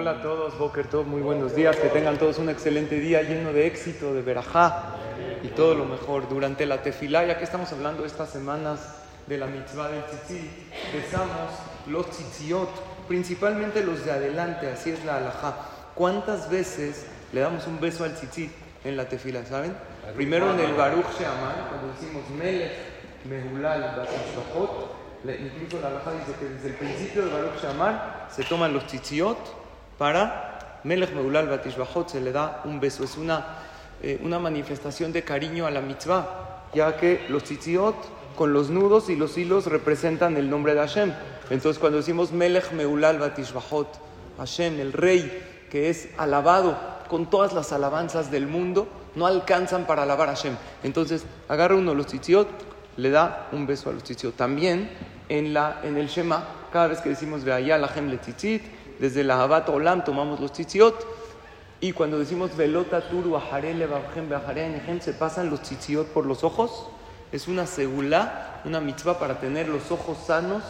Hola a todos, Boker Tov, muy buenos días, que tengan todos un excelente día lleno de éxito, de verajá y todo lo mejor. Durante la tefilá, ya que estamos hablando estas semanas de la mitzvah del tzitzit, besamos los tzitziot, principalmente los de adelante, así es la alajá. ¿Cuántas veces le damos un beso al tzitzit en la tefilá, saben? Primero en el Baruch Sheamar, cuando decimos Melech, Mehulal, Basashahot, incluso la alajá dice que desde el principio del Baruch Shamar se toman los tzitzit para Melech Meulal Batishbahot, se le da un beso. Es una, eh, una manifestación de cariño a la mitzvah, ya que los tzitzit con los nudos y los hilos representan el nombre de Hashem. Entonces, cuando decimos Melech Meulal Batishbahot, Hashem, el rey que es alabado con todas las alabanzas del mundo, no alcanzan para alabar a Hashem. Entonces, agarra uno los tzitzit, le da un beso a los tzitzit. También en, la, en el Shema, cada vez que decimos Veaya Lahem le tzitzit, desde la Habat Olam tomamos los tzitziot, y cuando decimos Velota Turu Aharele Babhem se pasan los tzitziot por los ojos. Es una segula, una mitzvah para tener los ojos sanos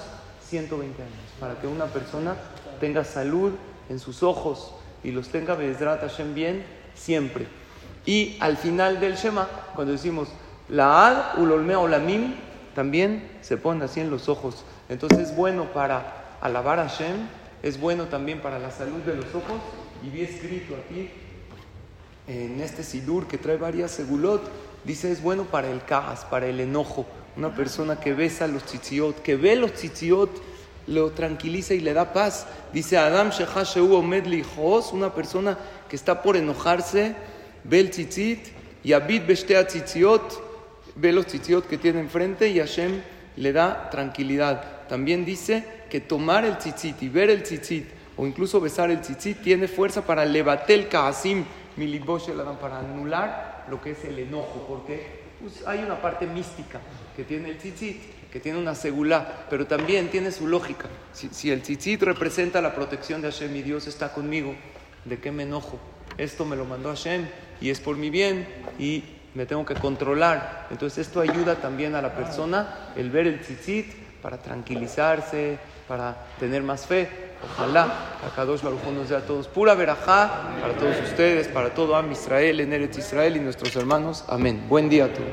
120 años, para que una persona tenga salud en sus ojos y los tenga Hashem bien siempre. Y al final del Shema, cuando decimos la Ad Ulolme Olamim, también se pone así en los ojos. Entonces es bueno para alabar a Hashem, es bueno también para la salud de los ojos. Y vi escrito aquí en este Sidur que trae varias segulot, dice es bueno para el cajas, para el enojo. Una persona que besa los tzitziot, que ve los tzitziot, lo tranquiliza y le da paz. Dice Adam Shehasheu Omed una persona que está por enojarse, ve el tzitzit, y Abid Beshtea tzitziot, ve los tzitziot que tiene enfrente y Hashem le da tranquilidad. También dice que tomar el tzitzit y ver el tzitzit o incluso besar el tzitzit tiene fuerza para levatel kaasim para anular lo que es el enojo, porque pues, hay una parte mística que tiene el tzitzit, que tiene una segula, pero también tiene su lógica. Si, si el tzitzit representa la protección de Hashem y Dios está conmigo, ¿de qué me enojo? Esto me lo mandó Hashem y es por mi bien y me tengo que controlar. Entonces esto ayuda también a la persona el ver el tzitzit para tranquilizarse, para tener más fe. Ojalá a Kadosh Baruj nos dé a todos pura verajá para todos ustedes, para todo Am Israel, en Eretz Israel y nuestros hermanos. Amén. Buen día a todos.